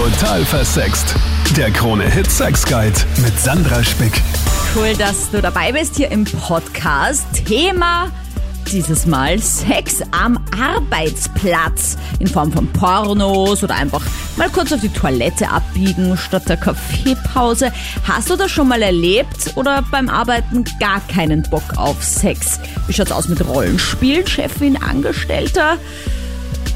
Total versext. Der Krone Hit Sex Guide mit Sandra Spick. Cool, dass du dabei bist hier im Podcast. Thema dieses Mal Sex am Arbeitsplatz in Form von Pornos oder einfach mal kurz auf die Toilette abbiegen statt der Kaffeepause. Hast du das schon mal erlebt oder beim Arbeiten gar keinen Bock auf Sex? Wie schaut's aus mit Rollenspielen, Chefin, Angestellter?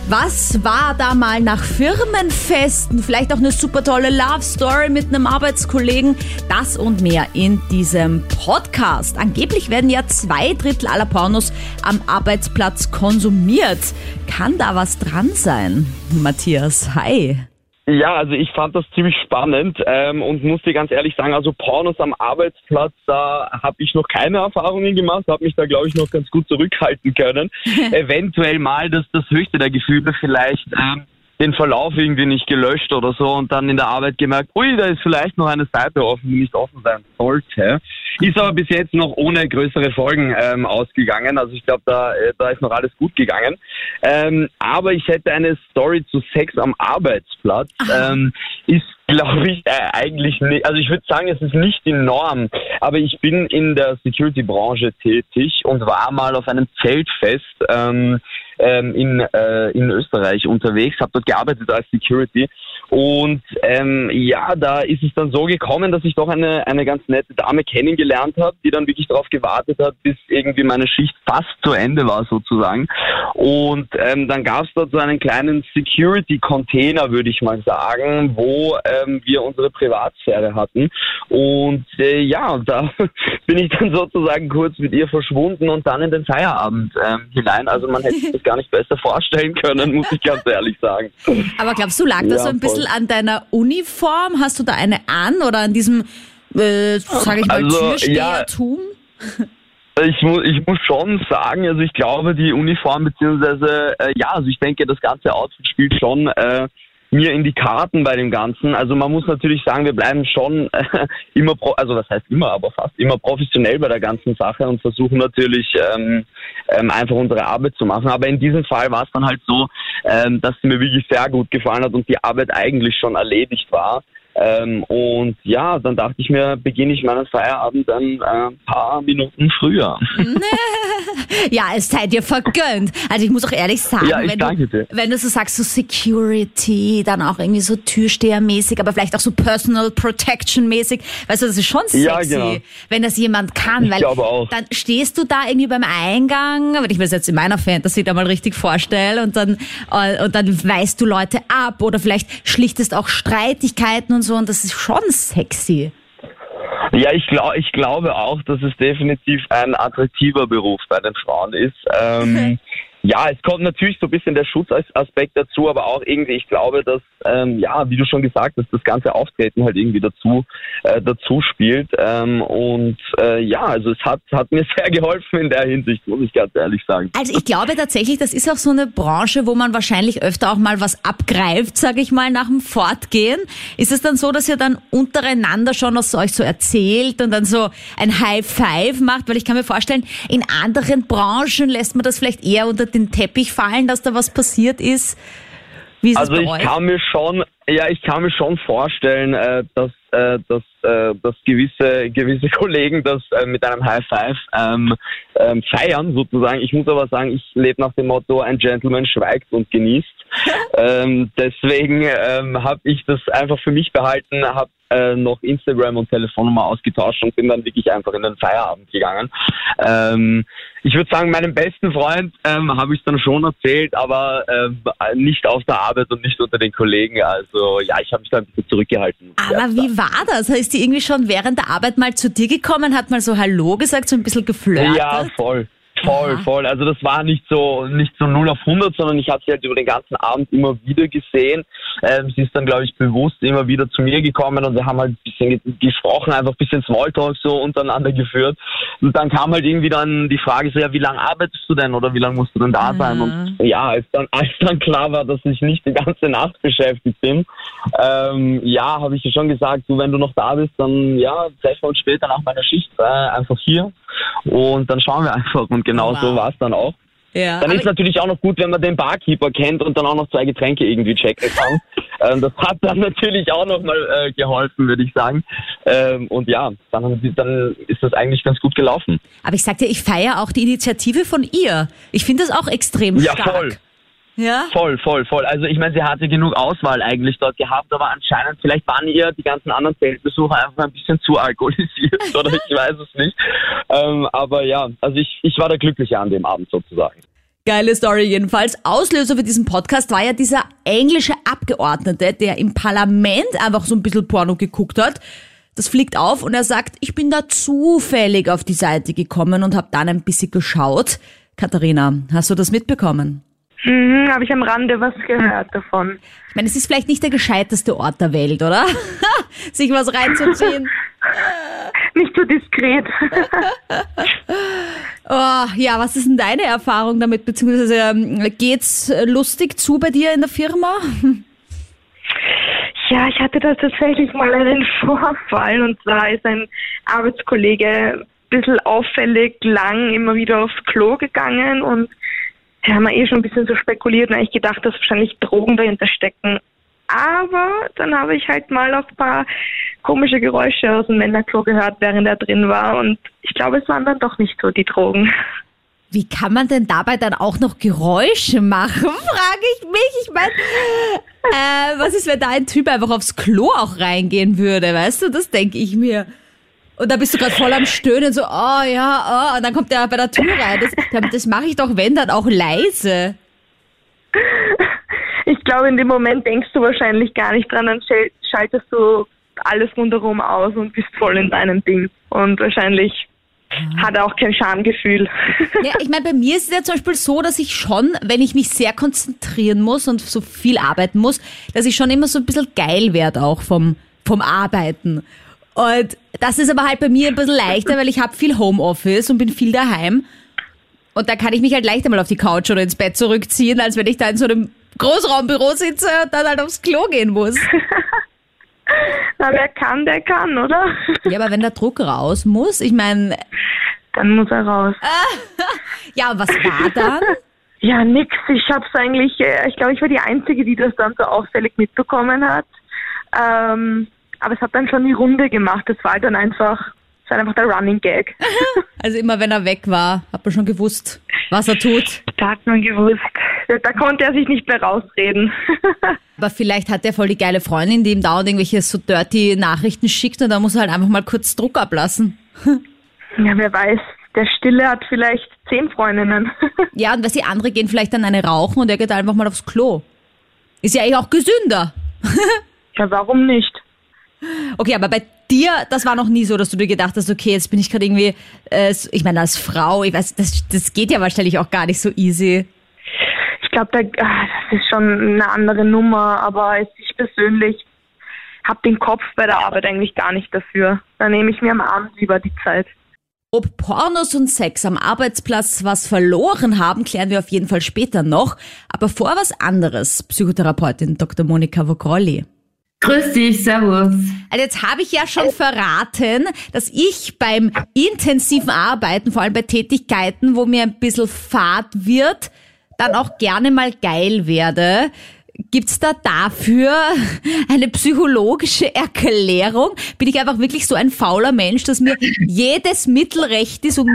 Was war da mal nach Firmenfesten? Vielleicht auch eine super tolle Love Story mit einem Arbeitskollegen. Das und mehr in diesem Podcast. Angeblich werden ja zwei Drittel aller Pornos am Arbeitsplatz konsumiert. Kann da was dran sein? Matthias, hi. Ja, also ich fand das ziemlich spannend ähm, und muss dir ganz ehrlich sagen, also Pornos am Arbeitsplatz, da habe ich noch keine Erfahrungen gemacht, habe mich da glaube ich noch ganz gut zurückhalten können. Eventuell mal das, das höchste der Gefühle vielleicht ähm, den Verlauf irgendwie nicht gelöscht oder so und dann in der Arbeit gemerkt, ui, da ist vielleicht noch eine Seite offen, die nicht offen sein sollte. Ist aber bis jetzt noch ohne größere Folgen ähm, ausgegangen. Also ich glaube, da, äh, da ist noch alles gut gegangen. Ähm, aber ich hätte eine Story zu Sex am Arbeitsplatz. Ähm, ist glaube ich äh, eigentlich nicht. Also ich würde sagen, es ist nicht die Norm. Aber ich bin in der Security-Branche tätig und war mal auf einem Zeltfest ähm, ähm, in, äh, in Österreich unterwegs, habe dort gearbeitet als Security und ähm, ja, da ist es dann so gekommen, dass ich doch eine, eine ganz nette Dame kennengelernt habe, die dann wirklich darauf gewartet hat, bis irgendwie meine Schicht fast zu Ende war sozusagen. Und ähm, dann gab es dort so einen kleinen Security-Container, würde ich mal sagen, wo ähm, wir unsere Privatsphäre hatten. Und äh, ja, da bin ich dann sozusagen kurz mit ihr verschwunden und dann in den Feierabend ähm, hinein. Also man hätte sich das gar nicht besser vorstellen können, muss ich ganz ehrlich sagen. Aber glaubst du, lag das Ja, so ein bisschen voll. an deiner Uniform? Hast du da eine an oder an diesem, äh, sage ich mal, Also, Türstehertum? Ich muss, ich muss schon sagen, also ich glaube, die Uniform beziehungsweise äh, ja, also ich denke, das ganze Outfit spielt schon äh, mir in die Karten bei dem Ganzen. Also man muss natürlich sagen, wir bleiben schon äh, immer, pro, also was heißt immer, aber fast immer professionell bei der ganzen Sache und versuchen natürlich ähm, ähm, einfach unsere Arbeit zu machen. Aber in diesem Fall war es dann halt so, ähm, dass sie mir wirklich sehr gut gefallen hat und die Arbeit eigentlich schon erledigt war. Ähm, und ja, dann dachte ich mir, beginne ich meinen Feierabend dann äh, ein paar Minuten früher. Ja, es sei dir vergönnt. Also ich muss auch ehrlich sagen, Ja, wenn, du, wenn du so sagst, so Security, dann auch irgendwie so Türstehermäßig, aber vielleicht auch so Personal Protection mäßig, weißt du, das ist schon sexy, Ja, genau. wenn das jemand kann, Ich weil dann stehst du da irgendwie beim Eingang, wenn ich mir das jetzt in meiner Fantasy da mal richtig vorstelle und dann, äh, und dann weist du Leute ab oder vielleicht schlichtest auch Streitigkeiten und so und das ist schon sexy. Ja, ich, glaub, ich glaube auch, dass es definitiv ein attraktiver Beruf bei den Frauen ist. Ähm, ja, es kommt natürlich so ein bisschen der Schutzaspekt dazu, aber auch irgendwie, ich glaube, dass, ähm, ja, wie du schon gesagt hast, das ganze Auftreten halt irgendwie dazu, äh, dazu spielt. Ähm, und äh, ja, also es hat, hat mir sehr geholfen in der Hinsicht, muss ich ganz ehrlich sagen. Also ich glaube tatsächlich, das ist auch so eine Branche, wo man wahrscheinlich öfter auch mal was abgreift, sage ich mal, nach dem Fortgehen. Ist es dann so, dass ihr dann untereinander schon was euch so erzählt und dann so ein High Five macht? Weil ich kann mir vorstellen, in anderen Branchen lässt man das vielleicht eher unter den Teppich fallen, dass da was passiert ist. Wie ist Also ich euch? kann mir schon, ja, ich kann mir schon vorstellen, äh, dass, äh, dass, äh, dass gewisse, gewisse Kollegen das äh, mit einem High Five ähm, ähm, feiern sozusagen. Ich muss aber sagen, ich lebe nach dem Motto, ein Gentleman schweigt und genießt. ähm, deswegen ähm, habe ich das einfach für mich behalten, habe äh, noch Instagram und Telefonnummer ausgetauscht und bin dann wirklich einfach in den Feierabend gegangen. Ähm, ich würde sagen, meinem besten Freund ähm, habe ich dann schon erzählt, aber ähm, nicht auf der Arbeit und nicht unter den Kollegen. Also ja, ich habe mich da ein bisschen zurückgehalten. Aber wie war das? Ist die irgendwie schon während der Arbeit mal zu dir gekommen, hat mal so Hallo gesagt, so ein bisschen geflirtet? Ja, voll. Voll, voll. Also das war nicht so nicht so 0 auf 100, sondern ich habe sie halt über den ganzen Abend immer wieder gesehen. Ähm, sie ist dann, glaube ich, bewusst immer wieder zu mir gekommen und wir haben halt ein bisschen ge- gesprochen, einfach ein bisschen Smalltalk so untereinander geführt. Und dann kam halt irgendwie dann die Frage so, ja, wie lange arbeitest du denn oder wie lange musst du denn da sein? Und ja, als dann, als dann klar war, dass ich nicht die ganze Nacht beschäftigt bin, ähm, ja, habe ich ihr schon gesagt, du, wenn du noch da bist, dann ja, treffen wir uns später nach meiner Schicht äh, einfach hier und dann schauen wir einfach. Und genau Wow. so war es dann auch. Ja, dann ist natürlich auch noch gut, wenn man den Barkeeper kennt und dann auch noch zwei Getränke irgendwie checken kann. ähm, das hat dann natürlich auch nochmal äh, geholfen, würde ich sagen. Ähm, und ja, dann, dann ist das eigentlich ganz gut gelaufen. Aber ich sag dir, ich feiere auch die Initiative von ihr. Ich finde das auch extrem Ja, stark. voll. Ja? Voll, voll, voll. Also ich meine, sie hatte genug Auswahl eigentlich dort gehabt, aber anscheinend, vielleicht waren ihr die ganzen anderen Zeltbesucher einfach ein bisschen zu alkoholisiert oder ich weiß es nicht. Ähm, aber ja, also ich, ich war der Glückliche an dem Abend sozusagen. Geile Story jedenfalls. Auslöser für diesen Podcast war ja dieser englische Abgeordnete, der im Parlament einfach so ein bisschen Porno geguckt hat. Das fliegt auf und er sagt, ich bin da zufällig auf die Seite gekommen und habe dann ein bisschen geschaut. Katharina, hast du das mitbekommen? Mhm, habe ich am Rande was gehört davon. Ich meine, es ist vielleicht nicht der gescheiteste Ort der Welt, oder? Sich was reinzuziehen. Nicht so diskret. Oh, ja, was ist denn deine Erfahrung damit? Beziehungsweise ähm, geht's lustig zu bei dir in der Firma? ja, ich hatte da tatsächlich mal einen Vorfall und zwar ist ein Arbeitskollege ein bisschen auffällig lang immer wieder aufs Klo gegangen und da haben wir eh schon ein bisschen so spekuliert und eigentlich gedacht, dass wahrscheinlich Drogen dahinter stecken. Aber dann habe ich halt mal auch ein paar komische Geräusche aus dem Männerklo gehört, während er drin war und ich glaube, es waren dann doch nicht so die Drogen. Wie kann man denn dabei dann auch noch Geräusche machen, frage ich mich. Ich meine, äh, was ist, wenn da ein Typ einfach aufs Klo auch reingehen würde, weißt du? Das denke ich mir. Und da bist du gerade voll am Stöhnen, so, oh ja, oh, und dann kommt der bei der Tür rein. Das, das mache ich doch, wenn, dann auch leise. Ich glaube, in dem Moment denkst du wahrscheinlich gar nicht dran, dann schal- schaltest du alles rundherum aus und bist voll in deinem Ding. Und wahrscheinlich hat er auch kein Schamgefühl. Ja, ich meine, bei mir ist es ja zum Beispiel so, dass ich schon, wenn ich mich sehr konzentrieren muss und so viel arbeiten muss, dass ich schon immer so ein bisschen geil werde auch vom, vom Arbeiten. Und das ist aber halt bei mir ein bisschen leichter, weil ich habe viel Homeoffice und bin viel daheim. Und da kann ich mich halt leichter mal auf die Couch oder ins Bett zurückziehen, als wenn ich da in so einem Großraumbüro sitze und dann halt aufs Klo gehen muss. Na, wer kann, der kann, oder? Ja, aber wenn der Druck raus muss, ich meine, Dann muss er raus. ja, was war dann? Ja, nix. Ich hab's eigentlich, äh, ich glaube, ich war die Einzige, die das dann so auffällig mitbekommen hat. Ähm, aber es hat dann schon die Runde gemacht. Das war dann einfach, das war einfach der Running Gag. Also immer wenn er weg war, hat man schon gewusst, was er tut. da hat man gewusst. Da, da konnte er sich nicht mehr rausreden. Aber vielleicht hat er voll die geile Freundin, die ihm dauernd irgendwelche so dirty Nachrichten schickt und da muss er halt einfach mal kurz Druck ablassen. ja, wer weiß. Der Stille hat vielleicht zehn Freundinnen. Ja, und was die andere gehen vielleicht dann eine rauchen und er geht einfach mal aufs Klo. Ist ja eigentlich auch gesünder. ja, warum nicht? Okay, aber bei dir, das war noch nie so, dass du dir gedacht hast, okay, jetzt bin ich gerade irgendwie, äh, ich meine, als Frau, ich weiß, das, das geht ja wahrscheinlich auch gar nicht so easy. Ich glaube, da, ah, das ist schon eine andere Nummer, aber ich persönlich habe den Kopf bei der Arbeit eigentlich gar nicht dafür. Da nehme ich mir am Abend lieber die Zeit. Ob Pornos und Sex am Arbeitsplatz was verloren haben, klären wir auf jeden Fall später noch. Aber vor was anderes, Psychotherapeutin Dr. Monika Vogrolli. Grüß dich, servus. Also jetzt habe ich ja schon verraten, dass ich beim intensiven Arbeiten, vor allem bei Tätigkeiten, wo mir ein bisschen fad wird, dann auch gerne mal geil werde. Gibt's da dafür eine psychologische Erklärung? Bin ich einfach wirklich so ein fauler Mensch, dass mir jedes Mittel recht ist, um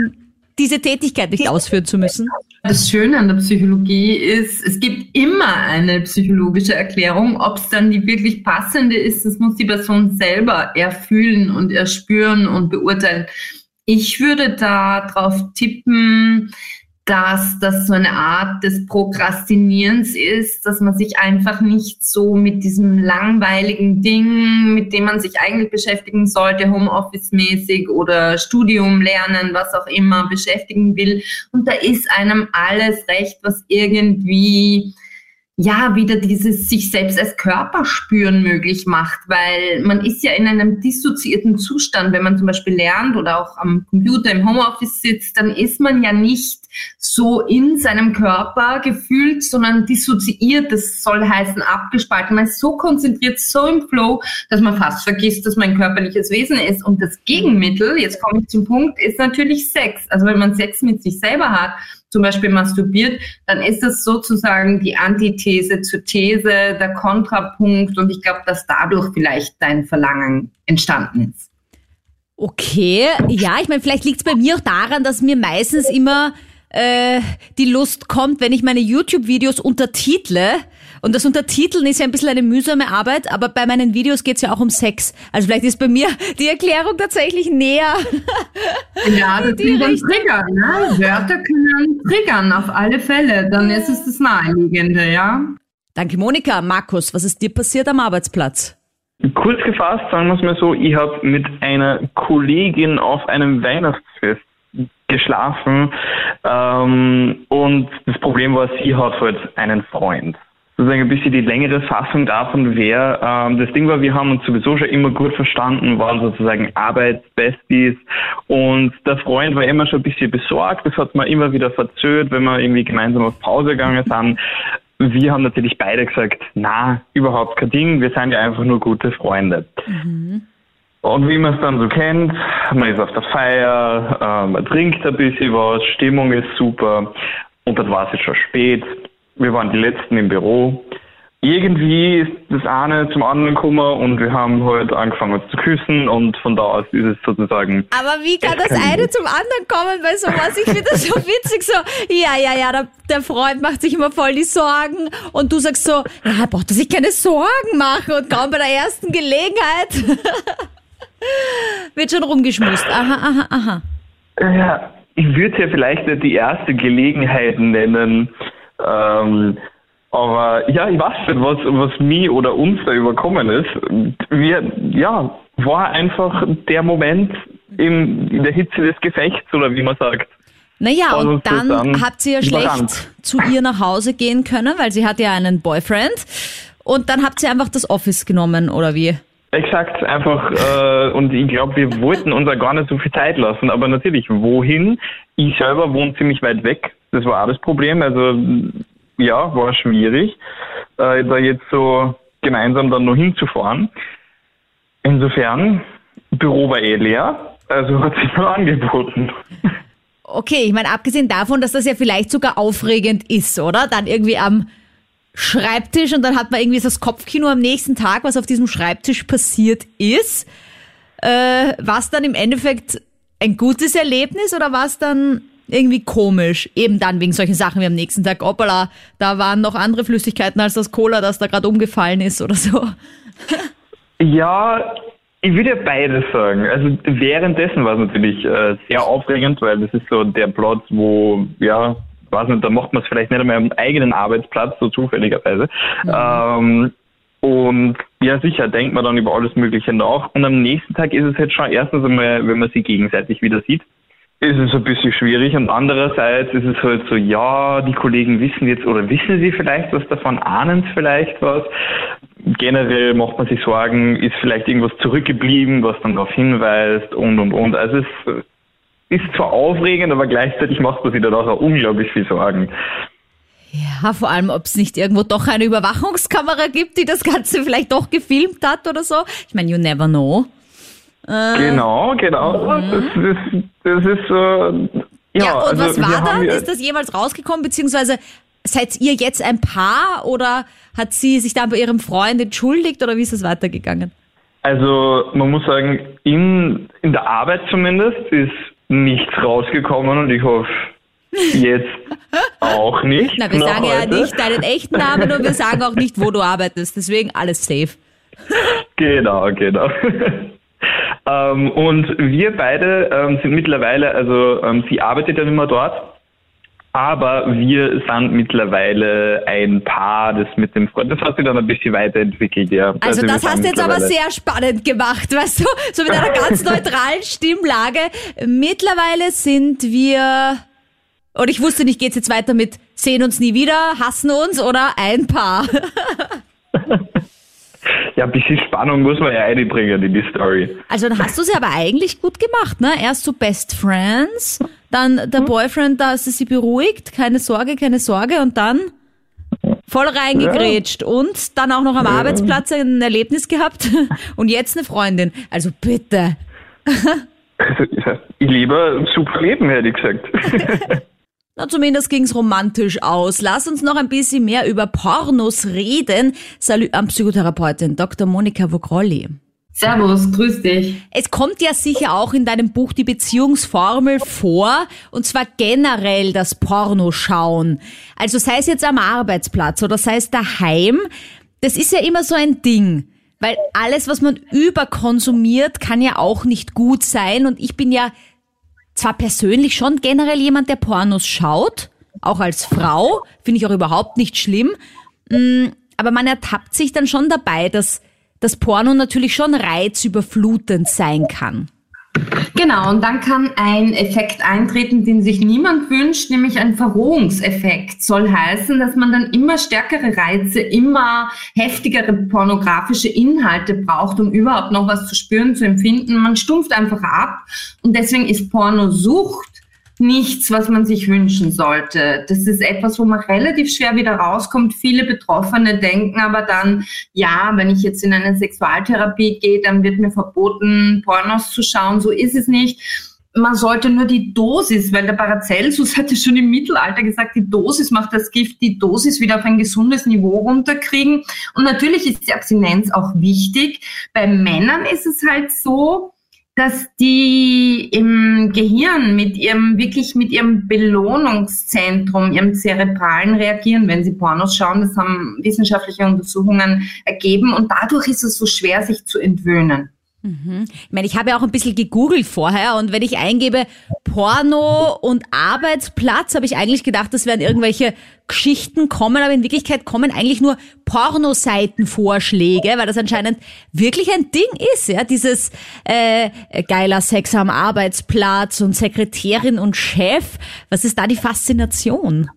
diese Tätigkeit nicht ausführen zu müssen? Das Schöne an der Psychologie ist, es gibt immer eine psychologische Erklärung. Ob es dann die wirklich passende ist, das muss die Person selber erfühlen und erspüren und beurteilen. Ich würde da drauf tippen, dass das so eine Art des Prokrastinierens ist, dass man sich einfach nicht so mit diesem langweiligen Ding, mit dem man sich eigentlich beschäftigen sollte, Homeoffice-mäßig oder Studium lernen, was auch immer, beschäftigen will. Und da ist einem alles recht, was irgendwie ja, wieder dieses sich selbst als Körper spüren möglich macht, weil man ist ja in einem dissoziierten Zustand, wenn man zum Beispiel lernt oder auch am Computer im Homeoffice sitzt, dann ist man ja nicht so in seinem Körper gefühlt, sondern dissoziiert. Das soll heißen abgespalten. Man ist so konzentriert, so im Flow, dass man fast vergisst, dass man ein körperliches Wesen ist. Und das Gegenmittel, jetzt komme ich zum Punkt, ist natürlich Sex. Also wenn man Sex mit sich selber hat, zum Beispiel masturbiert, dann ist das sozusagen die Antithese zur These, der Kontrapunkt. Und ich glaube, dass dadurch vielleicht dein Verlangen entstanden ist. Okay, ja, ich meine, vielleicht liegt es bei mir auch daran, dass mir meistens immer äh, die Lust kommt, wenn ich meine YouTube-Videos untertitle. Und das Untertiteln ist ja ein bisschen eine mühsame Arbeit, aber bei meinen Videos geht's ja auch um Sex. Also vielleicht ist bei mir die Erklärung tatsächlich näher. Ja, das sind dann Trigger, ne? Wörter können triggern, auf alle Fälle. Dann ist es das Naheliegende, ja? Danke, Monika. Markus, was ist dir passiert am Arbeitsplatz? Kurz gefasst, sagen wir es mal so, ich habe mit einer Kollegin auf einem Weihnachtsfest geschlafen ähm, und das Problem war, sie hat halt einen Freund. Sozusagen ein bisschen die längere Fassung davon wäre, ähm, das Ding war, wir haben uns sowieso schon immer gut verstanden, waren sozusagen Arbeitsbesties und der Freund war immer schon ein bisschen besorgt, das hat man immer wieder verzögert, wenn wir irgendwie gemeinsam auf Pause gegangen sind. Wir haben natürlich beide gesagt, na, überhaupt kein Ding, wir sind ja einfach nur gute Freunde. Mhm. Und wie man es dann so kennt, man ist auf der Feier, äh, man trinkt ein bisschen was, Stimmung ist super und dann war es jetzt schon spät. Wir waren die Letzten im Büro irgendwie ist das eine zum anderen gekommen und wir haben heute halt angefangen zu küssen und von da aus ist es sozusagen. Aber wie kann das eine zum anderen kommen bei sowas? Ich finde das so witzig, so, ja, ja, ja, der, der, Freund macht sich immer voll die Sorgen und du sagst so, ja, er braucht sich keine Sorgen machen und kaum bei der ersten Gelegenheit wird schon rumgeschmust. Aha, aha, aha. Ja, ich würde es ja vielleicht nicht die erste Gelegenheit nennen, ähm, aber ja, ich weiß nicht, was, was mir oder uns da überkommen ist. Wir, ja, war einfach der Moment im, in der Hitze des Gefechts oder wie man sagt. Naja, und dann, dann habt ihr ja schlecht zu ihr nach Hause gehen können, weil sie hat ja einen Boyfriend. Und dann habt ihr einfach das Office genommen, oder wie? Exakt, einfach, äh, und ich glaube, wir wollten uns ja gar nicht so viel Zeit lassen, aber natürlich, wohin? Ich selber wohne ziemlich weit weg, das war auch das Problem, also ja, war schwierig, äh, da jetzt so gemeinsam dann noch hinzufahren. Insofern, Büro war eh leer, also hat sich nur angeboten. Okay, ich meine, abgesehen davon, dass das ja vielleicht sogar aufregend ist, oder? Dann irgendwie am Schreibtisch und dann hat man irgendwie das Kopfkino am nächsten Tag, was auf diesem Schreibtisch passiert ist. Äh, war dann im Endeffekt ein gutes Erlebnis oder war es dann irgendwie komisch. Eben dann wegen solchen Sachen wie am nächsten Tag, hoppala, da waren noch andere Flüssigkeiten als das Cola, das da gerade umgefallen ist oder so. ja, ich würde ja beides sagen. Also währenddessen war es natürlich äh, sehr aufregend, weil das ist so der Plot, wo, ja, weiß nicht, da macht man es vielleicht nicht einmal am eigenen Arbeitsplatz, so zufälligerweise. Mhm. Ähm, und ja, sicher, denkt man dann über alles Mögliche nach. Und am nächsten Tag ist es halt schon erstens einmal, wenn man sie gegenseitig wieder sieht ist es ein bisschen schwierig und andererseits ist es halt so, ja, die Kollegen wissen jetzt oder wissen sie vielleicht was davon, ahnen sie vielleicht was. Generell macht man sich Sorgen, ist vielleicht irgendwas zurückgeblieben, was dann darauf hinweist und und und. Also es ist zwar aufregend, aber gleichzeitig macht man sich dann auch unglaublich viel Sorgen. Ja, vor allem, ob es nicht irgendwo doch eine Überwachungskamera gibt, die das Ganze vielleicht doch gefilmt hat oder so. Ich meine, you never know. Äh, genau, genau. Mhm. Das, ist, das ist äh, ja, ja, und also was war dann? Ist das jemals rausgekommen? Beziehungsweise seid ihr jetzt ein Paar oder hat sie sich dann bei ihrem Freund entschuldigt oder wie ist es weitergegangen? Also man muss sagen, in, in der Arbeit zumindest ist nichts rausgekommen und ich hoffe jetzt auch nicht. Na, wir sagen heute. ja nicht deinen echten Namen und wir sagen auch nicht, wo du arbeitest. Deswegen alles safe. Genau, genau. Ähm, und wir beide ähm, sind mittlerweile, also ähm, sie arbeitet ja nicht mehr dort, aber wir sind mittlerweile ein Paar, das mit dem Freund, das hat sich dann ein bisschen weiterentwickelt, ja. Also, also das hast du jetzt aber sehr spannend gemacht, weißt du, so mit einer ganz neutralen Stimmlage. Mittlerweile sind wir, und ich wusste nicht, geht's jetzt weiter mit sehen uns nie wieder, hassen uns oder ein Paar? Ja, ein bisschen Spannung muss man ja einbringen in die Story. Also dann hast du sie aber eigentlich gut gemacht, ne? Erst so Best Friends, dann der Boyfriend, da hast du sie beruhigt, keine Sorge, keine Sorge und dann voll reingegrätscht und dann auch noch am Arbeitsplatz ein Erlebnis gehabt und jetzt eine Freundin. Also bitte. Also, ja, ich ein super Leben, hätte ich gesagt. Na, zumindest ging's romantisch aus. Lass uns noch ein bisschen mehr über Pornos reden. Salut an Psychotherapeutin Dr. Monika Vogrolli. Servus, grüß dich. Es kommt ja sicher auch in deinem Buch die Beziehungsformel vor, und zwar generell das Pornoschauen. Also sei es jetzt am Arbeitsplatz oder sei es daheim, das ist ja immer so ein Ding. Weil alles, was man überkonsumiert, kann ja auch nicht gut sein. Und ich bin ja zwar persönlich schon generell jemand, der Pornos schaut, auch als Frau, finde ich auch überhaupt nicht schlimm. Mm, aber man ertappt sich dann schon dabei, dass das Porno natürlich schon reizüberflutend sein kann. Genau, und dann kann ein Effekt eintreten, den sich niemand wünscht, nämlich ein Verrohungseffekt. Soll heißen, dass man dann immer stärkere Reize, immer heftigere pornografische Inhalte braucht, um überhaupt noch was zu spüren, zu empfinden. Man stumpft einfach ab und deswegen ist Pornosucht nichts, was man sich wünschen sollte. Das ist etwas, wo man relativ schwer wieder rauskommt. Viele Betroffene denken aber dann, ja, wenn ich jetzt in eine Sexualtherapie gehe, dann wird mir verboten, Pornos zu schauen. So ist es nicht. Man sollte nur die Dosis, weil der Paracelsus hatte schon im Mittelalter gesagt, die Dosis macht das Gift, die Dosis wieder auf ein gesundes Niveau runterkriegen. Und natürlich ist die Abstinenz auch wichtig. Bei Männern ist es halt so, dass die im Gehirn mit ihrem, wirklich mit ihrem Belohnungszentrum, ihrem Zerebralen reagieren, wenn sie Pornos schauen. Das haben wissenschaftliche Untersuchungen ergeben und dadurch ist es so schwer, sich zu entwöhnen. Mhm. Ich meine, ich habe ja auch ein bisschen gegoogelt vorher und wenn ich eingebe Porno und Arbeitsplatz, habe ich eigentlich gedacht, das werden irgendwelche Geschichten kommen, aber in Wirklichkeit kommen eigentlich nur Pornoseitenvorschläge, weil das anscheinend wirklich ein Ding ist, ja, dieses äh, geiler Sex am Arbeitsplatz und Sekretärin und Chef. Was ist da die Faszination?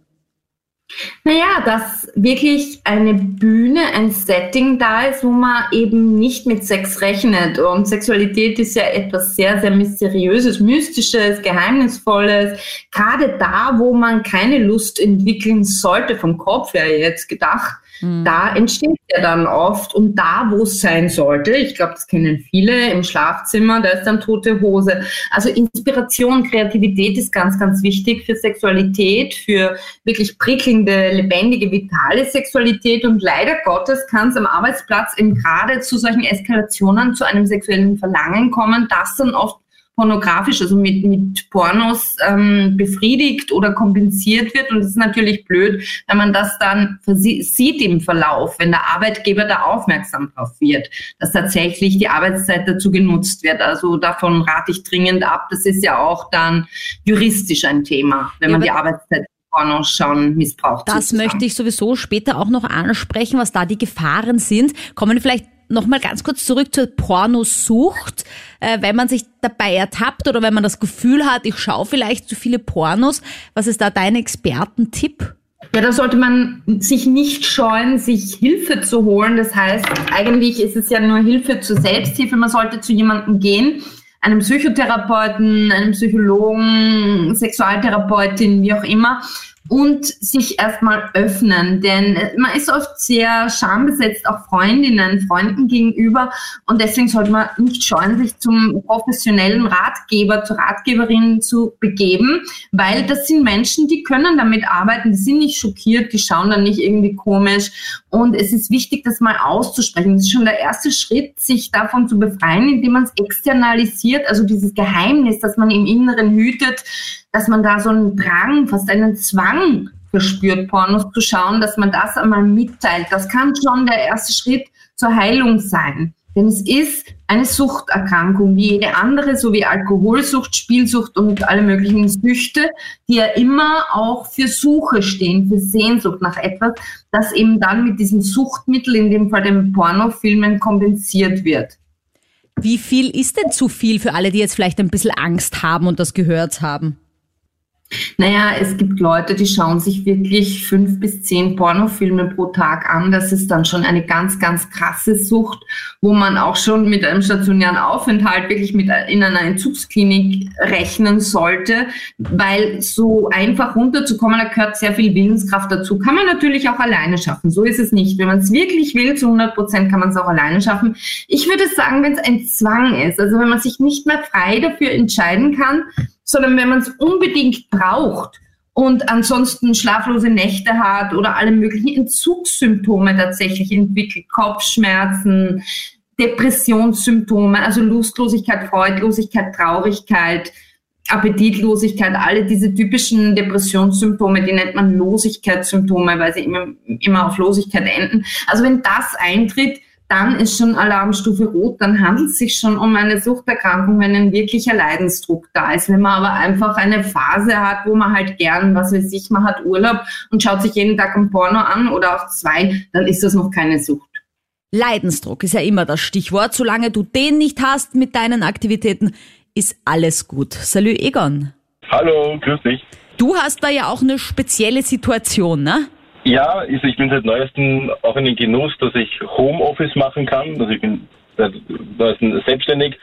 Naja, dass wirklich eine Bühne, ein Setting da ist, wo man eben nicht mit Sex rechnet. Und Sexualität ist ja etwas sehr, sehr Mysteriöses, Mystisches, Geheimnisvolles. Gerade da, wo man keine Lust entwickeln sollte, vom Kopf her jetzt gedacht, Mhm. Da entsteht er dann oft und da, wo es sein sollte, ich glaube, das kennen viele im Schlafzimmer, da ist dann tote Hose. Also Inspiration, Kreativität ist ganz, ganz wichtig für Sexualität, für wirklich prickelnde, lebendige, vitale Sexualität und leider Gottes kann es am Arbeitsplatz eben gerade zu solchen Eskalationen, zu einem sexuellen Verlangen kommen, das dann oft pornografisch, also mit, mit Pornos ähm, befriedigt oder kompensiert wird. Und das ist natürlich blöd, wenn man das dann sieht im Verlauf, wenn der Arbeitgeber da aufmerksam drauf wird, dass tatsächlich die Arbeitszeit dazu genutzt wird. Also davon rate ich dringend ab. Das ist ja auch dann juristisch ein Thema, wenn ja, man die Arbeitszeit Pornos schauen missbraucht. Das sozusagen. möchte ich sowieso später auch noch ansprechen, was da die Gefahren sind. Kommen vielleicht nochmal ganz kurz zurück zur Pornosucht. Äh, wenn man sich dabei ertappt oder wenn man das Gefühl hat, ich schaue vielleicht zu viele Pornos, was ist da dein Expertentipp? Ja, da sollte man sich nicht scheuen, sich Hilfe zu holen. Das heißt, eigentlich ist es ja nur Hilfe zur Selbsthilfe. Man sollte zu jemandem gehen, einem Psychotherapeuten, einem Psychologen, Sexualtherapeutin, wie auch immer, und sich erstmal öffnen, denn man ist oft sehr schambesetzt, auch Freundinnen, Freunden gegenüber. Und deswegen sollte man nicht scheuen, sich zum professionellen Ratgeber, zur Ratgeberin zu begeben, weil das sind Menschen, die können damit arbeiten, die sind nicht schockiert, die schauen dann nicht irgendwie komisch. Und es ist wichtig, das mal auszusprechen. Das ist schon der erste Schritt, sich davon zu befreien, indem man es externalisiert, also dieses Geheimnis, das man im Inneren hütet, dass man da so einen Drang, fast einen Zwang verspürt, Pornos zu schauen, dass man das einmal mitteilt. Das kann schon der erste Schritt zur Heilung sein. Denn es ist eine Suchterkrankung wie jede andere, so wie Alkoholsucht, Spielsucht und alle möglichen Süchte, die ja immer auch für Suche stehen, für Sehnsucht nach etwas, das eben dann mit diesem Suchtmittel, in dem Fall den Pornofilmen, kompensiert wird. Wie viel ist denn zu viel für alle, die jetzt vielleicht ein bisschen Angst haben und das gehört haben? Naja, es gibt Leute, die schauen sich wirklich fünf bis zehn Pornofilme pro Tag an. Das ist dann schon eine ganz, ganz krasse Sucht, wo man auch schon mit einem stationären Aufenthalt wirklich mit in einer Entzugsklinik rechnen sollte, weil so einfach runterzukommen, da gehört sehr viel Willenskraft dazu. Kann man natürlich auch alleine schaffen. So ist es nicht. Wenn man es wirklich will, zu 100 Prozent kann man es auch alleine schaffen. Ich würde sagen, wenn es ein Zwang ist, also wenn man sich nicht mehr frei dafür entscheiden kann, sondern wenn man es unbedingt braucht und ansonsten schlaflose Nächte hat oder alle möglichen Entzugssymptome tatsächlich entwickelt, Kopfschmerzen, Depressionssymptome, also Lustlosigkeit, Freudlosigkeit, Traurigkeit, Appetitlosigkeit, alle diese typischen Depressionssymptome, die nennt man Losigkeitssymptome, weil sie immer, immer auf Losigkeit enden. Also wenn das eintritt, dann ist schon Alarmstufe rot, dann handelt es sich schon um eine Suchterkrankung, wenn ein wirklicher Leidensdruck da ist. Wenn man aber einfach eine Phase hat, wo man halt gern, was weiß ich, man hat Urlaub und schaut sich jeden Tag ein Porno an oder auch zwei, dann ist das noch keine Sucht. Leidensdruck ist ja immer das Stichwort. Solange du den nicht hast mit deinen Aktivitäten, ist alles gut. Salü Egon. Hallo, grüß dich. Du hast da ja auch eine spezielle Situation, ne? Ja, also ich bin seit neuestem auch in den Genuss, dass ich Homeoffice machen kann. Also ich bin seit neuestem selbstständig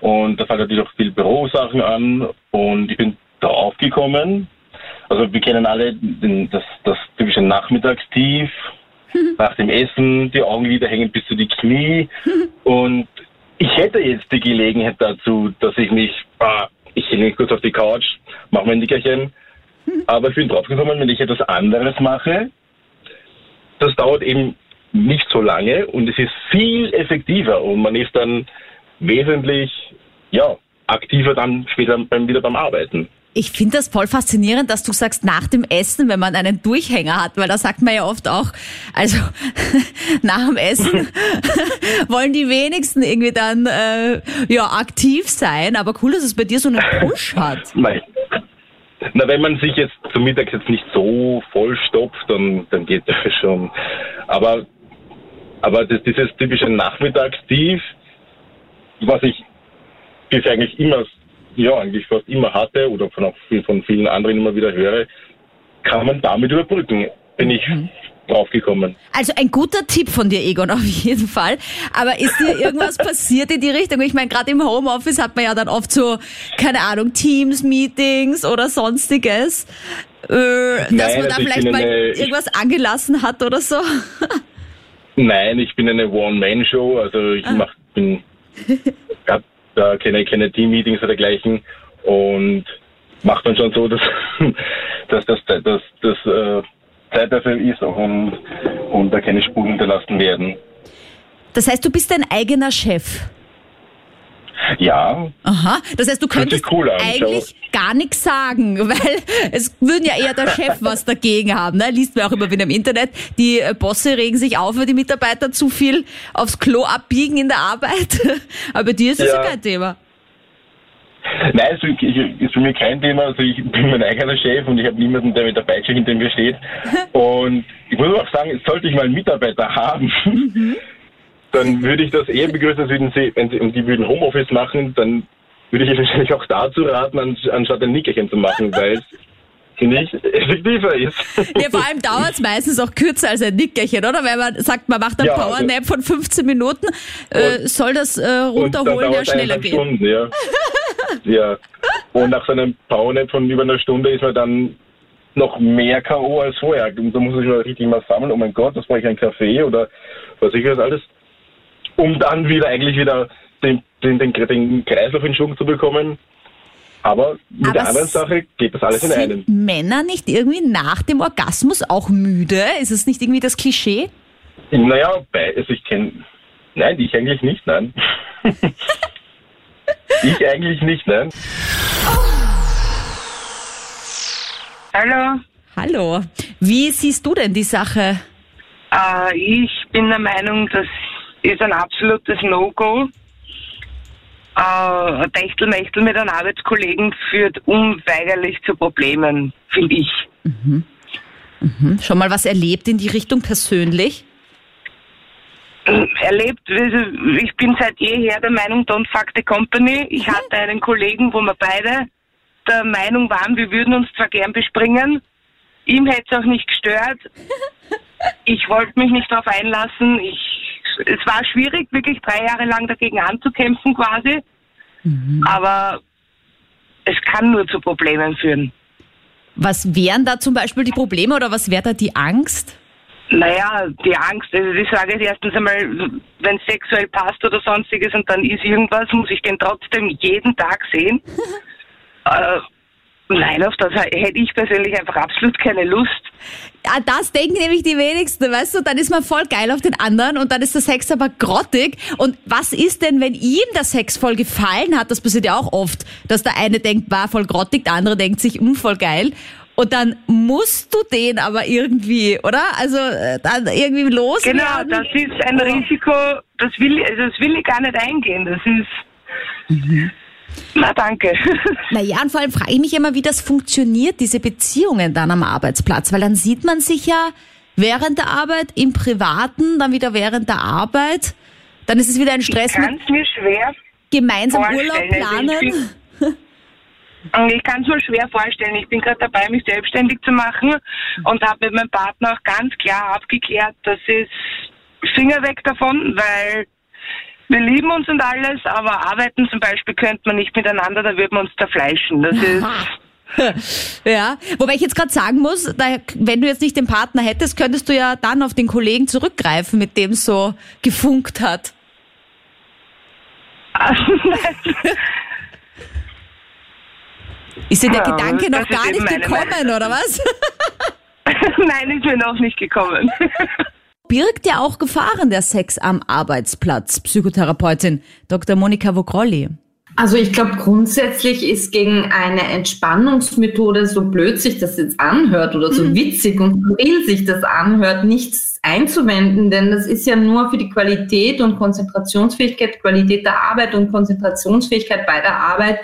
und da fallen natürlich auch viel Bürosachen an und ich bin drauf gekommen. Also wir kennen alle den, das, das typische Nachmittagstief. Nach dem Essen, die Augenlider hängen bis zu die Knie und ich hätte jetzt die Gelegenheit dazu, dass ich mich, ah, ich hänge kurz auf die Couch, mache mein Nickerchen, aber ich bin draufgekommen, wenn ich etwas anderes mache, das dauert eben nicht so lange und es ist viel effektiver und man ist dann wesentlich ja, aktiver dann später beim, wieder beim Arbeiten. Ich finde das voll faszinierend, dass du sagst, nach dem Essen, wenn man einen Durchhänger hat, weil da sagt man ja oft auch, also nach dem Essen wollen die wenigsten irgendwie dann äh, ja aktiv sein, aber cool, dass es bei dir so einen Push hat. Nein. Na, wenn man sich jetzt zum Mittag jetzt nicht so vollstopft, dann, dann geht das schon. Aber, aber das, dieses typische Nachmittagstief, was ich bisher eigentlich immer, ja, eigentlich fast immer hatte oder von, von vielen anderen immer wieder höre, kann man damit überbrücken. Bin ich mhm draufgekommen. Also ein guter Tipp von dir, Egon, auf jeden Fall. Aber ist dir irgendwas passiert in die Richtung? Ich meine, gerade im Homeoffice hat man ja dann oft so, keine Ahnung, Teams-Meetings oder sonstiges, äh, dass Nein, man da also vielleicht mal eine, irgendwas angelassen hat oder so. Nein, ich bin eine One-Man-Show, also ich ah. mach, bin, hab da keine, keine Team-Meetings oder dergleichen und macht man schon so, dass, dass das, das, das, das äh, Zeit dafür ist und, und da keine Spuren hinterlassen werden. Das heißt, du bist dein eigener Chef? Ja. Aha, das heißt, du könntest cool eigentlich gar nichts sagen, weil es würden ja eher der Chef was dagegen haben. Ne? Liest man auch immer wieder im Internet. Die äh, Bosse regen sich auf, wenn die Mitarbeiter zu viel aufs Klo abbiegen in der Arbeit. Aber bei dir ist das ja, ja kein Thema. Nein, es ist für mich kein Thema. Also ich bin mein eigener Chef und ich habe niemanden, der mit der Peitsche hinter mir steht. Und ich muss auch sagen, sollte ich mal einen Mitarbeiter haben, mhm. dann würde ich das eher begrüßen, als würden sie, wenn sie, und die würden Homeoffice machen, dann würde ich wahrscheinlich auch dazu raten, anstatt ein Nickerchen zu machen, weil nicht effektiver ist. Ja, vor allem dauert es meistens auch kürzer als ein Nickerchen, oder? Weil man sagt, man macht einen ja, Powernap also, von 15 Minuten, äh, soll das äh, runterholen ja schneller gehen. Stunden, ja. Ja. Und nach so einem Powernap von über einer Stunde ist man dann noch mehr K.O. als vorher. Da muss man sich mal richtig mal sammeln. Oh mein Gott, das brauche ich einen Kaffee oder was ich was alles. Um dann wieder eigentlich wieder den, den, den, den Kreislauf in Schwung zu bekommen. Aber mit Aber der anderen Sache geht das alles in einen. Männer nicht irgendwie nach dem Orgasmus auch müde? Ist es nicht irgendwie das Klischee? Naja, also ich kenne. Nein, ich eigentlich nicht, nein. ich eigentlich nicht, nein. Hallo. Hallo. Wie siehst du denn die Sache? Äh, ich bin der Meinung, das ist ein absolutes No-Go äh, Techtelmechtel mit einem Arbeitskollegen führt unweigerlich zu Problemen, finde ich. Mhm. Mhm. Schon mal was erlebt in die Richtung persönlich? Erlebt, also ich bin seit jeher der Meinung, don't fuck the company. Ich hatte einen Kollegen, wo wir beide der Meinung waren, wir würden uns zwar gern bespringen, ihm hätte es auch nicht gestört. Ich wollte mich nicht darauf einlassen. Ich, es war schwierig, wirklich drei Jahre lang dagegen anzukämpfen quasi. Aber es kann nur zu Problemen führen. Was wären da zum Beispiel die Probleme oder was wäre da die Angst? Naja, die Angst, also ich sage jetzt erstens einmal, wenn es sexuell passt oder sonstiges und dann ist irgendwas, muss ich den trotzdem jeden Tag sehen. äh, nein, auf das hätte ich persönlich einfach absolut keine Lust. Ja, das denken nämlich die wenigsten, weißt du? Dann ist man voll geil auf den anderen und dann ist der Sex aber grottig. Und was ist denn, wenn ihm der Sex voll gefallen hat? Das passiert ja auch oft, dass der eine denkt, war voll grottig, der andere denkt sich, um voll geil. Und dann musst du den aber irgendwie, oder? Also äh, dann irgendwie loswerden. Genau, das ist ein Risiko, das will, also das will ich gar nicht eingehen. Das ist. Na danke. Naja, und vor allem frage ich mich immer, wie das funktioniert, diese Beziehungen dann am Arbeitsplatz. Weil dann sieht man sich ja während der Arbeit, im Privaten, dann wieder während der Arbeit. Dann ist es wieder ein Stress Ich kann mit es mir schwer gemeinsam. Urlaub Also planen. Ich kann es mir schwer vorstellen. Ich bin gerade dabei, mich selbstständig zu machen und habe mit meinem Partner auch ganz klar abgeklärt, das ist Finger weg davon, weil wir lieben uns und alles, aber arbeiten zum Beispiel könnte man nicht miteinander, da würden wir uns zerfleischen. Das ist Ja, wobei ich jetzt gerade sagen muss, da, wenn du jetzt nicht den Partner hättest, könntest du ja dann auf den Kollegen zurückgreifen, mit dem es so gefunkt hat. Ist dir der Ja, Gedanke noch gar nicht gekommen, oder was? Nein, ist mir noch nicht gekommen. Birgt ja auch Gefahren der Sex am Arbeitsplatz, Psychotherapeutin Dr. Monika Vogrolli. Also ich glaube, grundsätzlich ist gegen eine Entspannungsmethode, so blöd sich das jetzt anhört oder so witzig und real sich das anhört, nichts einzuwenden, denn das ist ja nur für die Qualität und Konzentrationsfähigkeit, Qualität der Arbeit und Konzentrationsfähigkeit bei der Arbeit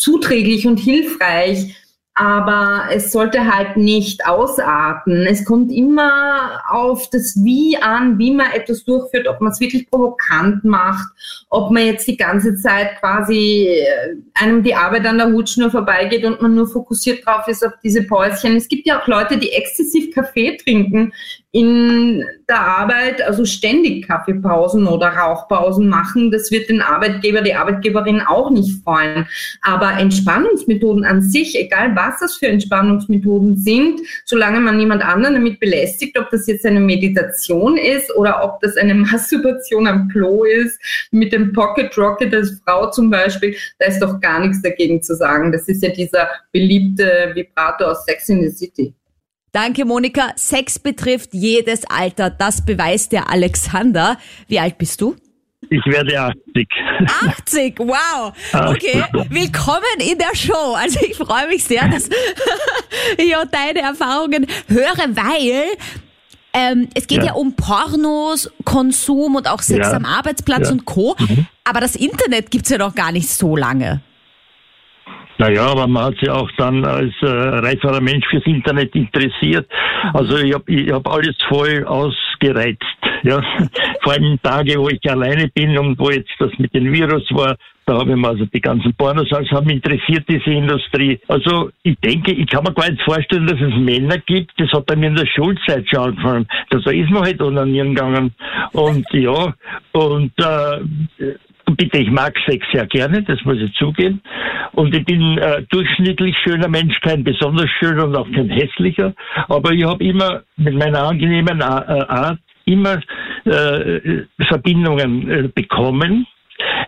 zuträglich und hilfreich. Aber es sollte halt nicht ausarten. Es kommt immer auf das Wie an, wie man etwas durchführt, ob man es wirklich provokant macht, ob man jetzt die ganze Zeit quasi äh, einem die Arbeit an der Hutschnur vorbeigeht und man nur fokussiert drauf ist auf diese Päuschen. Es gibt ja auch Leute, die exzessiv Kaffee trinken in der Arbeit, also ständig Kaffeepausen oder Rauchpausen machen. Das wird den Arbeitgeber, die Arbeitgeberin auch nicht freuen. Aber Entspannungsmethoden an sich, egal was das für Entspannungsmethoden sind, solange man niemand anderen damit belästigt, ob das jetzt eine Meditation ist oder ob das eine Masturbation am Klo ist, mit dem Pocket Rocket als Frau zum Beispiel, da ist doch gar nichts dagegen zu sagen. Das ist ja dieser beliebte Vibrator aus Sex in the City. Danke, Monika. Sex betrifft jedes Alter. Das beweist der Alexander. Wie alt bist du? Ich werde 80. 80, wow. Okay, willkommen in der Show. Also ich freue mich sehr, dass ich auch deine Erfahrungen höre, weil ähm, es geht ja. Ja. um Pornos, Konsum und auch Sex Ja. am Arbeitsplatz Ja. und Co. Aber das Internet gibt's ja noch gar nicht so lange. Naja, aber man hat sich auch dann als äh, reiferer Mensch fürs Internet interessiert. Also ich habe ich hab alles voll ausgereizt. Ja. Vor allem Tage, wo ich alleine bin und wo jetzt das mit dem Virus war, da habe ich mir also die ganzen Pornos, also haben interessiert diese Industrie. Also ich denke, ich kann mir gar nicht vorstellen, dass es Männer gibt. Das hat bei mir in der Schulzeit schon angefangen. Da ist man halt onanieren gegangen. Und ja, und äh, Bitte, ich mag Sex sehr gerne, das muss ich zugeben. Und ich bin äh, durchschnittlich schöner Mensch, kein besonders schöner und auch kein hässlicher. Aber ich habe immer mit meiner angenehmen A- äh, Art immer äh, Verbindungen äh, bekommen.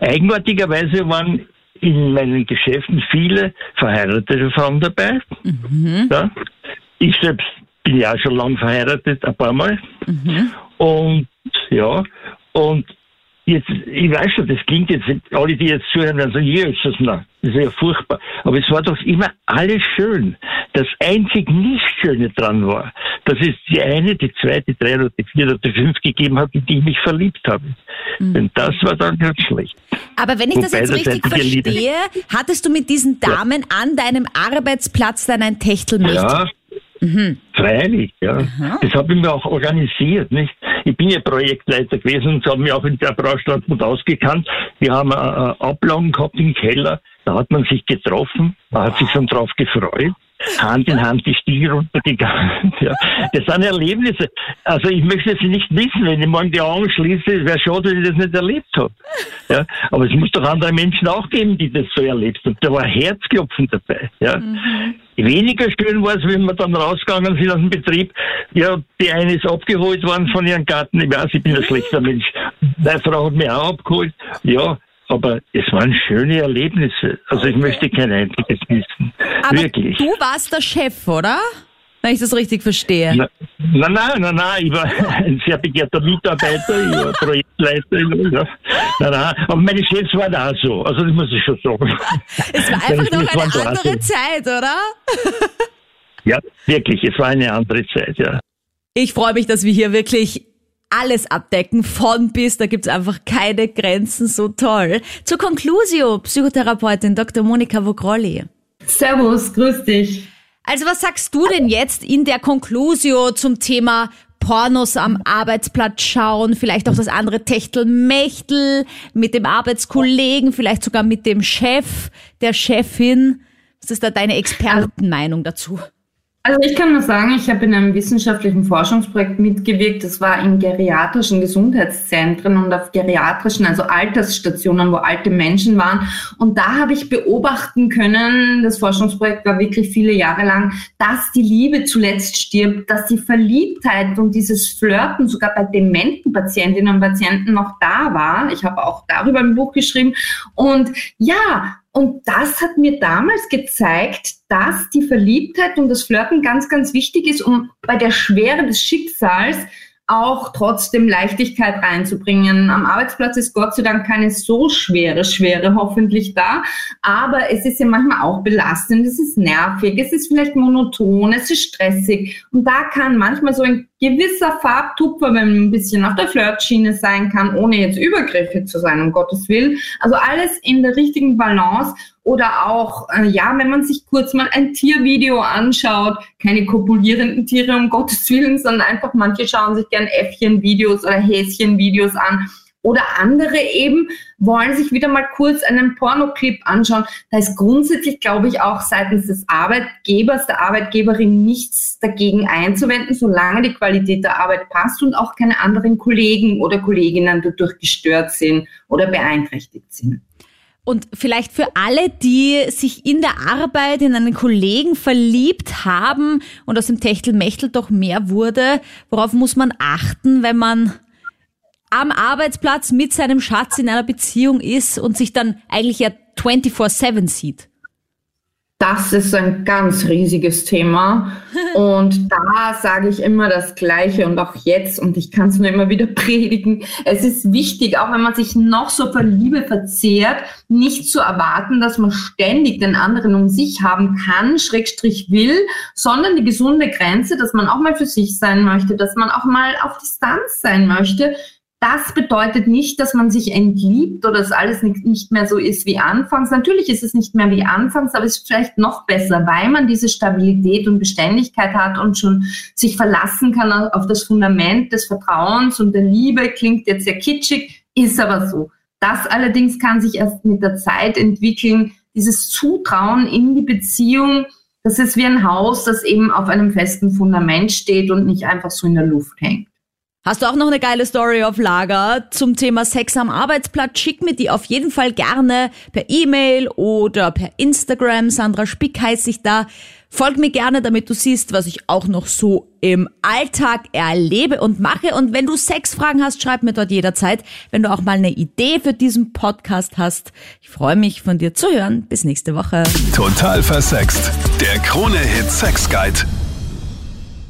Eigenartigerweise waren in meinen Geschäften viele verheiratete Frauen dabei. Ja. Ich selbst bin ja auch schon lange verheiratet, ein paar Mal. Und ja, und jetzt, ich weiß schon, das klingt jetzt, alle, die jetzt zuhören, werden sagen, ja, ist das noch, das ist ja furchtbar. Aber es war doch immer alles schön. Das einzig nicht Schöne dran war, dass es die eine, die zweite, die drei oder die vier oder die fünf gegeben hat, in die ich mich verliebt habe. Denn das war dann ganz schlecht. Aber wenn ich das Wobei jetzt das richtig einzige Lied- verstehe, hattest du mit diesen Damen an deinem Arbeitsplatz dann ein Techtelmechtel? Ja, freilich, ja. Das habe ich mir auch organisiert, nicht? Ich bin ja Projektleiter gewesen und habe mich auch in der dort gut ausgekannt. Wir haben äh, Ablagen gehabt im Keller, da hat man sich getroffen, man hat sich schon drauf gefreut. Hand in Hand die Stiege runtergegangen. Ja. Das sind Erlebnisse. Also ich möchte es nicht wissen, wenn ich morgen die Augen schließe, wäre schade, wenn ich das nicht erlebt habe. Ja. Aber es muss doch andere Menschen auch geben, die das so erlebt haben. Da war Herzklopfen dabei. Ja. Mhm. Weniger schön war es, wenn wir dann rausgegangen sind aus dem Betrieb. Ja, die eine ist abgeholt worden von ihrem Garten. Ich weiß, ich bin ein schlechter Mensch. Meine Frau hat mich auch abgeholt. Ja, aber es waren schöne Erlebnisse. Also ich möchte kein einziges wissen. Aber Wirklich. du warst der Chef, oder? Wenn ich das richtig verstehe. Na, nein, nein, nein, nein, ich war ein sehr begehrter Mitarbeiter, ich war Projektleiter. Ja. Nein, nein, aber meine Chefs waren auch so, also das muss ich schon sagen. Es war einfach noch eine andere Zeit, oder? Ja, wirklich, es war eine andere Zeit, ja. Ich freue mich, dass wir hier wirklich alles abdecken, von bis, da gibt's einfach keine Grenzen, so toll. Zur Conclusio, Psychotherapeutin Dr. Monika Vogrolli. Servus, grüß dich. Also was sagst du denn jetzt in der Conclusio zum Thema Pornos am Arbeitsplatz schauen, vielleicht auch das andere Techtelmechtel mit dem Arbeitskollegen, vielleicht sogar mit dem Chef, der Chefin. Was ist da deine Expertenmeinung dazu? Also ich kann nur sagen, ich habe in einem wissenschaftlichen Forschungsprojekt mitgewirkt. Das war in geriatrischen Gesundheitszentren und auf geriatrischen, also Altersstationen, wo alte Menschen waren. Und da habe ich beobachten können, das Forschungsprojekt war wirklich viele Jahre lang, dass die Liebe zuletzt stirbt, dass die Verliebtheit und dieses Flirten sogar bei dementen Patientinnen und Patienten noch da war. Ich habe auch darüber ein Buch geschrieben. Und ja, und das hat mir damals gezeigt, dass die Verliebtheit und das Flirten ganz, ganz wichtig ist, um bei der Schwere des Schicksals auch trotzdem Leichtigkeit reinzubringen. Am Arbeitsplatz ist Gott sei Dank keine so schwere Schwere hoffentlich da, aber es ist ja manchmal auch belastend, es ist nervig, es ist vielleicht monoton, es ist stressig und da kann manchmal so ein gewisser Farbtupfer, wenn man ein bisschen auf der Flirtschiene sein kann, ohne jetzt übergriffig zu sein, um Gottes Willen. Also alles in der richtigen Balance oder auch, äh, ja, wenn man sich kurz mal ein Tiervideo anschaut, keine kopulierenden Tiere um Gottes Willen, sondern einfach manche schauen sich gern Äffchenvideos oder Häschenvideos an oder andere eben wollen sich wieder mal kurz einen Pornoclip anschauen. Da ist grundsätzlich, glaube ich, auch seitens des Arbeitgebers, der Arbeitgeberin nichts dagegen einzuwenden, solange die Qualität der Arbeit passt und auch keine anderen Kollegen oder Kolleginnen dadurch gestört sind oder beeinträchtigt sind. Und vielleicht für alle, die sich in der Arbeit in einen Kollegen verliebt haben und aus dem Techtelmechtel doch mehr wurde, worauf muss man achten, wenn man am Arbeitsplatz mit seinem Schatz in einer Beziehung ist und sich dann eigentlich ja 24-7 sieht? Das ist ein ganz riesiges Thema. Und da sage ich immer das Gleiche und auch jetzt, und ich kann es nur immer wieder predigen, es ist wichtig, auch wenn man sich noch so vor Liebe verzehrt, nicht zu erwarten, dass man ständig den anderen um sich haben kann, Schrägstrich will, sondern die gesunde Grenze, dass man auch mal für sich sein möchte, dass man auch mal auf Distanz sein möchte, das bedeutet nicht, dass man sich entliebt oder dass alles nicht mehr so ist wie anfangs. Natürlich ist es nicht mehr wie anfangs, aber es ist vielleicht noch besser, weil man diese Stabilität und Beständigkeit hat und schon sich verlassen kann auf das Fundament des Vertrauens und der Liebe. Klingt jetzt sehr kitschig, ist aber so. Das allerdings kann sich erst mit der Zeit entwickeln. Dieses Zutrauen in die Beziehung, das ist wie ein Haus, das eben auf einem festen Fundament steht und nicht einfach so in der Luft hängt. Hast du auch noch eine geile Story auf Lager zum Thema Sex am Arbeitsplatz? Schick mir die auf jeden Fall gerne per E-Mail oder per Instagram. Sandra Spick heißt ich da. Folg mir gerne, damit du siehst, was ich auch noch so im Alltag erlebe und mache. Und wenn du Sexfragen hast, schreib mir dort jederzeit. Wenn du auch mal eine Idee für diesen Podcast hast, ich freue mich von dir zu hören. Bis nächste Woche. Total versext. Der Krone-Hit Sex Guide.